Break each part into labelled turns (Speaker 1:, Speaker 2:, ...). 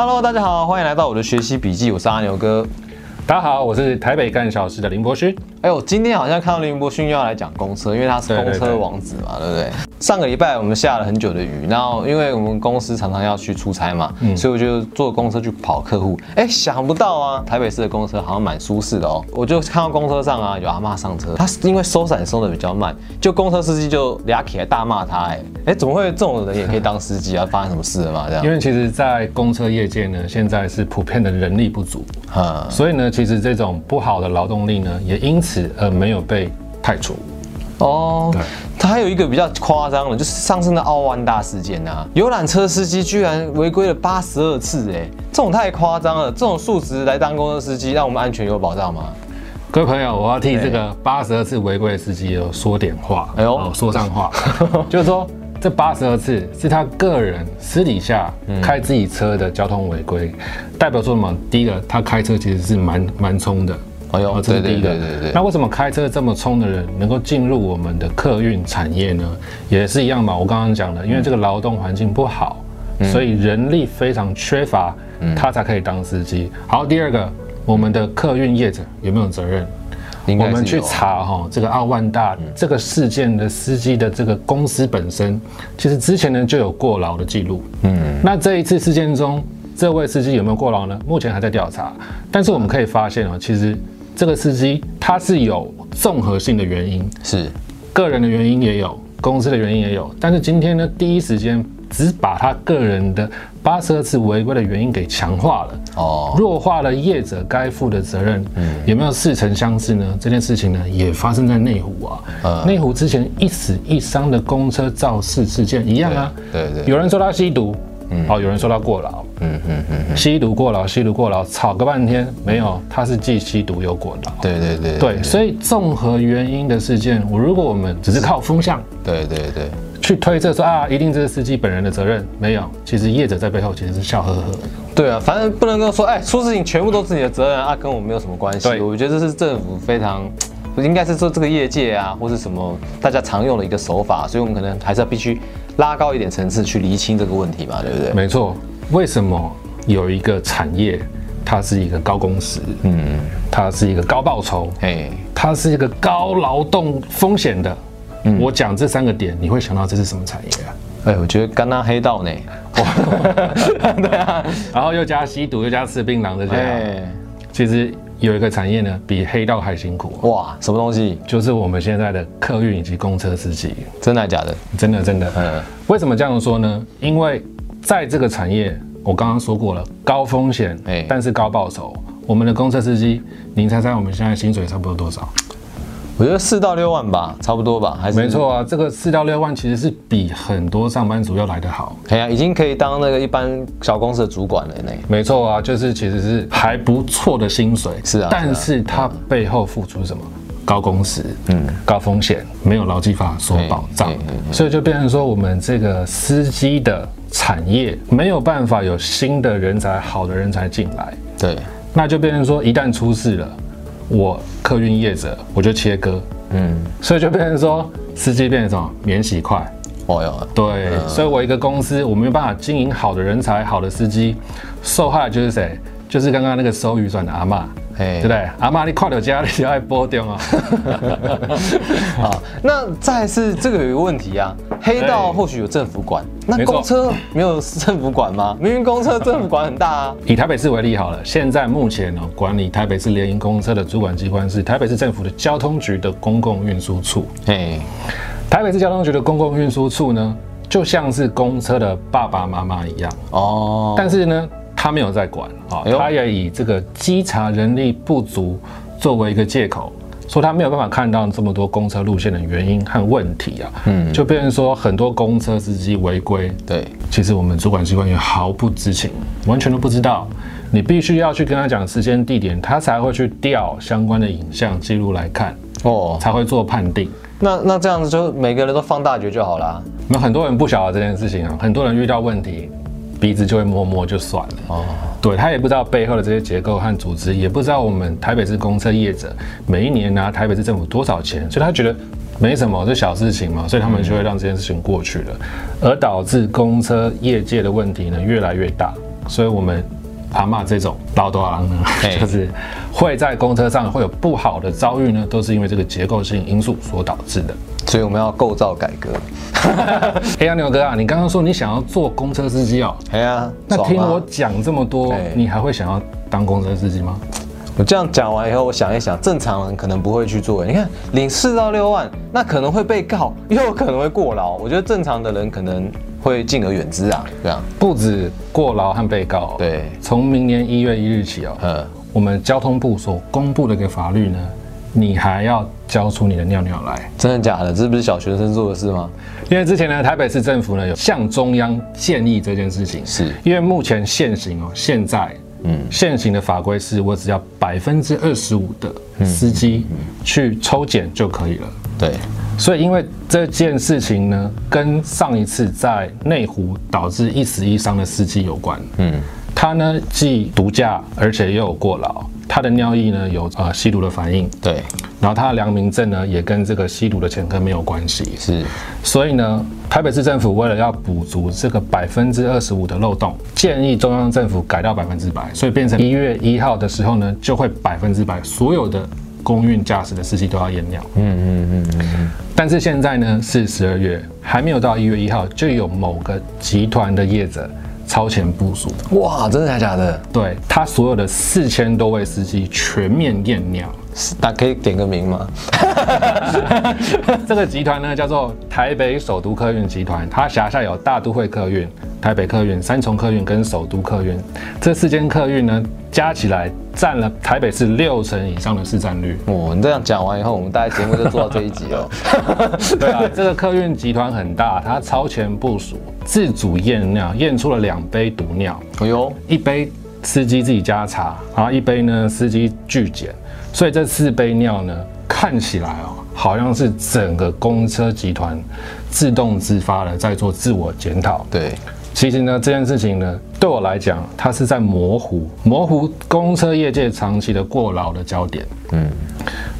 Speaker 1: Hello，大家好，欢迎来到我的学习笔记，我是阿牛哥。
Speaker 2: 大家好，我是台北干小事的林博勋。
Speaker 1: 哎呦，今天好像看到林博勋又要来讲公车，因为他是公车王子嘛，对不对？上个礼拜我们下了很久的雨，然后因为我们公司常常要去出差嘛，所以我就坐公车去跑客户。哎，想不到啊，台北市的公车好像蛮舒适的哦。我就看到公车上啊有阿妈上车，他是因为收伞收的比较慢，就公车司机就俩起来大骂他，哎哎，怎么会这种人也可以当司机啊？发生什么事了嘛？这样？
Speaker 2: 因为其实，在公车业界呢，现在是普遍的人力不足，啊，所以呢，其实这种不好的劳动力呢，也因此而没有被排除。
Speaker 1: 哦，对，他还有一个比较夸张的，就是上次的奥万大事件啊，游览车司机居然违规了八十二次，哎，这种太夸张了，这种数值来当公车司机，让我们安全有保障吗？
Speaker 2: 各位朋友，我要替这个八十二次违规的司机说点话，哎呦，说上话，就是说这八十二次是他个人私底下开自己车的交通违规，代表说什么？第一个，他开车其实是蛮蛮冲的。
Speaker 1: 哎呦，这是第一个。
Speaker 2: 那为什么开车这么冲的人能够进入我们的客运产业呢？也是一样嘛。我刚刚讲的，因为这个劳动环境不好，所以人力非常缺乏，他才可以当司机。好，第二个，我们的客运业者有没有责任？我们去查哈，这个奥万大这个事件的司机的这个公司本身，其实之前呢就有过劳的记录。嗯，那这一次事件中，这位司机有没有过劳呢？目前还在调查。但是我们可以发现哦，其实。这个司机他是有综合性的原因，
Speaker 1: 是
Speaker 2: 个人的原因也有，公司的原因也有。但是今天呢，第一时间只把他个人的八十二次违规的原因给强化了，哦，弱化了业者该负的责任。嗯，有没有似曾相识呢？这件事情呢，也发生在内湖啊。呃，内湖之前一死一伤的公车肇事事件一样啊。
Speaker 1: 对对，
Speaker 2: 有人说他吸毒。哦，有人说他过劳，嗯嗯嗯，吸毒过劳，吸毒过劳，吵个半天没有，他是既吸毒又过劳。
Speaker 1: 对对对
Speaker 2: 对，所以综合原因的事件，我如果我们只是靠风向，
Speaker 1: 对对对，
Speaker 2: 去推测说啊，一定这是司机本人的责任，没有，其实业者在背后其实是笑呵呵。
Speaker 1: 对啊，反正不能够说，哎，出事情全部都是你的责任啊，跟我没有什么关系。我觉得这是政府非常。应该是说这个业界啊，或是什么大家常用的一个手法，所以我们可能还是要必须拉高一点层次去厘清这个问题嘛，对不对？
Speaker 2: 没错。为什么有一个产业，它是一个高工时，嗯，它是一个高报酬，哎，它是一个高劳动风险的？嗯，我讲这三个点，你会想到这是什么产业啊？
Speaker 1: 哎，我觉得刚刚黑道呢，
Speaker 2: 对啊，然后又加吸毒，又加吃槟榔的这样，其实。有一个产业呢，比黑道还辛苦哇！
Speaker 1: 什么东西？
Speaker 2: 就是我们现在的客运以及公车司机。
Speaker 1: 真的假的？
Speaker 2: 真的真的。嗯。为什么这样说呢？因为在这个产业，我刚刚说过了，高风险，哎，但是高报酬。我们的公车司机，您猜猜我们现在薪水差不多多少？
Speaker 1: 我觉得四到六万吧，差不多吧，还是
Speaker 2: 没错啊。这个四到六万其实是比很多上班族要来得好。
Speaker 1: 哎呀，已经可以当那个一般小公司的主管了呢。
Speaker 2: 没错啊，就是其实是还不错的薪水。
Speaker 1: 是啊，
Speaker 2: 但是它背后付出什么？高工时，嗯，高风险，没有劳基法所保障，所以就变成说，我们这个司机的产业没有办法有新的人才、好的人才进来。
Speaker 1: 对，
Speaker 2: 那就变成说，一旦出事了。我客运业者，我就切割，嗯，所以就变成说，司机变成什么免洗块，哦哟，对，所以我一个公司，我没有办法经营好的人才，好的司机，受害的就是谁？就是刚刚那个收预算的阿妈。对不对？阿妈，你快点家里就爱播掉啊！
Speaker 1: 好，那再是这个有一个问题啊，黑道或许有政府管，那公车没有政府管吗？明明公车政府管很大啊。
Speaker 2: 以台北市为例好了，现在目前呢，管理台北市联营公车的主管机关是台北市政府的交通局的公共运输处。哎，台北市交通局的公共运输处呢，就像是公车的爸爸妈妈一样哦，但是呢。他没有在管啊，他也以这个稽查人力不足作为一个借口，说他没有办法看到这么多公车路线的原因和问题啊，嗯，就变成说很多公车司机违规，
Speaker 1: 对，
Speaker 2: 其实我们主管机关也毫不知情，完全都不知道，你必须要去跟他讲时间地点，他才会去调相关的影像记录来看，哦，才会做判定。
Speaker 1: 那那这样子就每个人都放大决就好了。
Speaker 2: 那很多人不晓得这件事情啊，很多人遇到问题。鼻子就会摸摸就算了哦，对他也不知道背后的这些结构和组织，也不知道我们台北市公车业者每一年拿台北市政府多少钱，所以他觉得没什么，这小事情嘛，所以他们就会让这件事情过去了，而导致公车业界的问题呢越来越大。所以我们阿骂这种老多郎呢，就是会在公车上会有不好的遭遇呢，都是因为这个结构性因素所导致的。
Speaker 1: 所以我们要构造改革。
Speaker 2: 哎呀，牛哥啊，你刚刚说你想要做公车司机哦？
Speaker 1: 哎呀，
Speaker 2: 那听我讲这么多，你还会想要当公车司机吗？
Speaker 1: 我这样讲完以后，我想一想，正常人可能不会去做。你看，领四到六万，那可能会被告，又有可能会过劳。我觉得正常的人可能会敬而远之啊，这样
Speaker 2: 不止过劳和被告。
Speaker 1: 对，
Speaker 2: 从明年一月一日起哦，呃，我们交通部所公布的一个法律呢，你还要交出你的尿尿来。
Speaker 1: 真的假的？这不是小学生做的事吗？
Speaker 2: 因为之前呢，台北市政府呢有向中央建议这件事情，
Speaker 1: 是
Speaker 2: 因为目前现行哦，现在。嗯，现行的法规是我只要百分之二十五的司机去抽检就可以了。
Speaker 1: 对，
Speaker 2: 所以因为这件事情呢，跟上一次在内湖导致一死一伤的司机有关。嗯，他呢既毒驾，而且又有过劳。他的尿液呢有呃吸毒的反应，
Speaker 1: 对，
Speaker 2: 然后他的良民证呢也跟这个吸毒的前科没有关系，
Speaker 1: 是，
Speaker 2: 所以呢，台北市政府为了要补足这个百分之二十五的漏洞，建议中央政府改到百分之百，所以变成一月一号的时候呢，就会百分之百所有的公运驾驶的司机都要验尿，嗯嗯嗯嗯嗯，但是现在呢是十二月，还没有到一月一号，就有某个集团的业者。超前部署
Speaker 1: 哇！真的还假的？
Speaker 2: 对他所有的四千多位司机全面验尿，
Speaker 1: 那可以点个名吗？
Speaker 2: 这个集团呢叫做台北首都客运集团，它辖下有大都会客运。台北客运、三重客运跟首都客运这四间客运呢，加起来占了台北市六成以上的市占率。
Speaker 1: 哦，你这样讲完以后，我们大概节目就做到这一集哦。
Speaker 2: 对啊，这个客运集团很大，它超前部署，自主验尿，验出了两杯毒尿。哎呦，一杯司机自己加茶，然后一杯呢司机拒检，所以这四杯尿呢，看起来哦，好像是整个公车集团自动自发的在做自我检讨。
Speaker 1: 对。
Speaker 2: 其实呢，这件事情呢，对我来讲，它是在模糊模糊公车业界长期的过劳的焦点。嗯，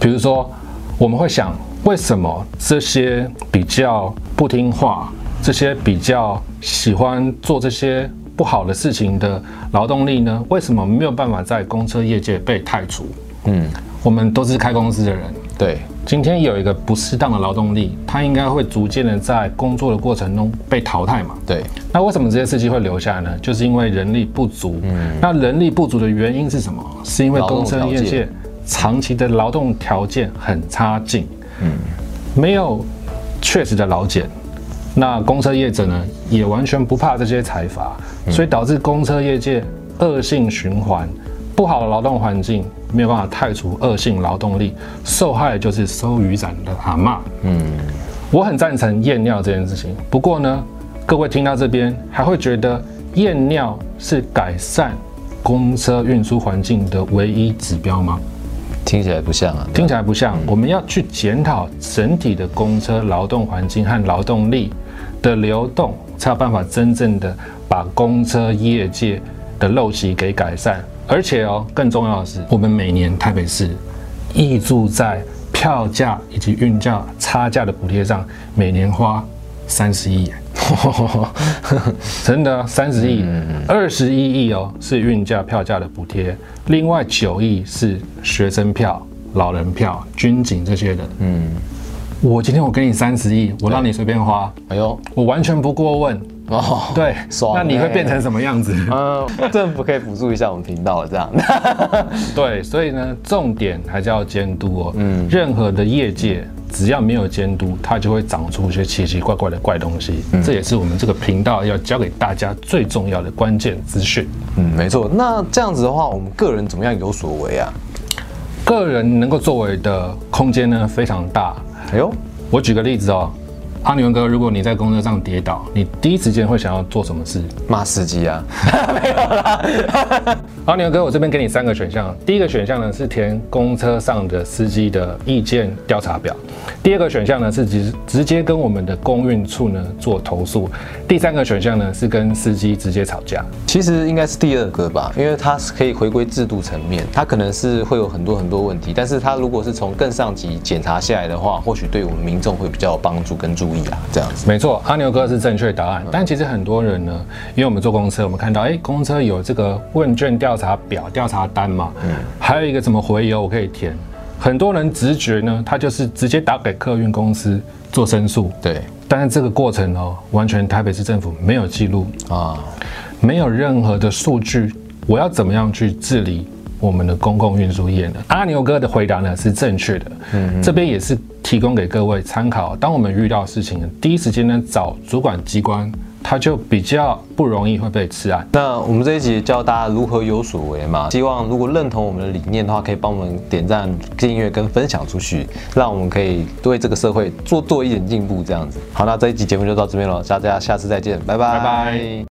Speaker 2: 比如说，我们会想，为什么这些比较不听话、这些比较喜欢做这些不好的事情的劳动力呢？为什么没有办法在公车业界被汰除？嗯，我们都是开公司的人。
Speaker 1: 对。
Speaker 2: 今天有一个不适当的劳动力，他应该会逐渐的在工作的过程中被淘汰嘛？
Speaker 1: 对。
Speaker 2: 那为什么这些司机会留下来呢？就是因为人力不足。嗯。那人力不足的原因是什么？是因为公车业界长期的劳动条件很差劲。嗯。没有确实的劳检，那公车业者呢也完全不怕这些财阀，所以导致公车业界恶性循环，不好的劳动环境。没有办法太除恶性劳动力，受害的就是收雨伞的阿妈。嗯，我很赞成验尿这件事情。不过呢，各位听到这边还会觉得验尿是改善公车运输环境的唯一指标吗？
Speaker 1: 听起来不像啊，
Speaker 2: 听起来不像。我们要去检讨整体的公车劳动环境和劳动力的流动，才有办法真正的把公车业界的陋习给改善。而且哦，更重要的是，我们每年台北市溢注在票价以及运价差价的补贴上，每年花三十亿，真的三十亿，二十一亿哦是运价票价的补贴，另外九亿是学生票、老人票、军警这些的。嗯，我今天我给你三十亿，我让你随便花，哎呦，我完全不过问。哦，对，那你会变成什么样子？嗯，
Speaker 1: 政府可以辅助一下我们频道这样。
Speaker 2: 对，所以呢，重点还是要监督哦。嗯，任何的业界只要没有监督，它就会长出一些奇奇怪怪的怪东西。这也是我们这个频道要教给大家最重要的关键资讯。
Speaker 1: 嗯，没错。那这样子的话，我们个人怎么样有所为啊？
Speaker 2: 个人能够作为的空间呢非常大。哎呦，我举个例子哦。阿牛哥，如果你在公车上跌倒，你第一时间会想要做什么事？
Speaker 1: 骂司机啊？
Speaker 2: 没有啦。阿牛哥，我这边给你三个选项。第一个选项呢是填公车上的司机的意见调查表。第二个选项呢是直直接跟我们的公运处呢做投诉。第三个选项呢是跟司机直接吵架。
Speaker 1: 其实应该是第二个吧，因为它是可以回归制度层面，它可能是会有很多很多问题，但是它如果是从更上级检查下来的话，或许对我们民众会比较有帮助跟注。意啊，这样子。
Speaker 2: 没错，阿牛哥是正确答案。但其实很多人呢，因为我们坐公车，我们看到哎，公车有这个问卷调查表、调查单嘛，嗯，还有一个什么回邮我可以填。很多人直觉呢，他就是直接打给客运公司做申诉。
Speaker 1: 对，
Speaker 2: 但是这个过程哦，完全台北市政府没有记录啊，没有任何的数据，我要怎么样去治理？我们的公共运输业呢？阿牛哥的回答呢是正确的，嗯，这边也是提供给各位参考。当我们遇到事情，第一时间呢找主管机关，他就比较不容易会被吃啊。
Speaker 1: 那我们这一集教大家如何有所为嘛？希望如果认同我们的理念的话，可以帮我们点赞、订阅跟分享出去，让我们可以为这个社会做多一点进步。这样子，好，那这一集节目就到这边了，大家下次再见，拜拜。
Speaker 2: 拜拜。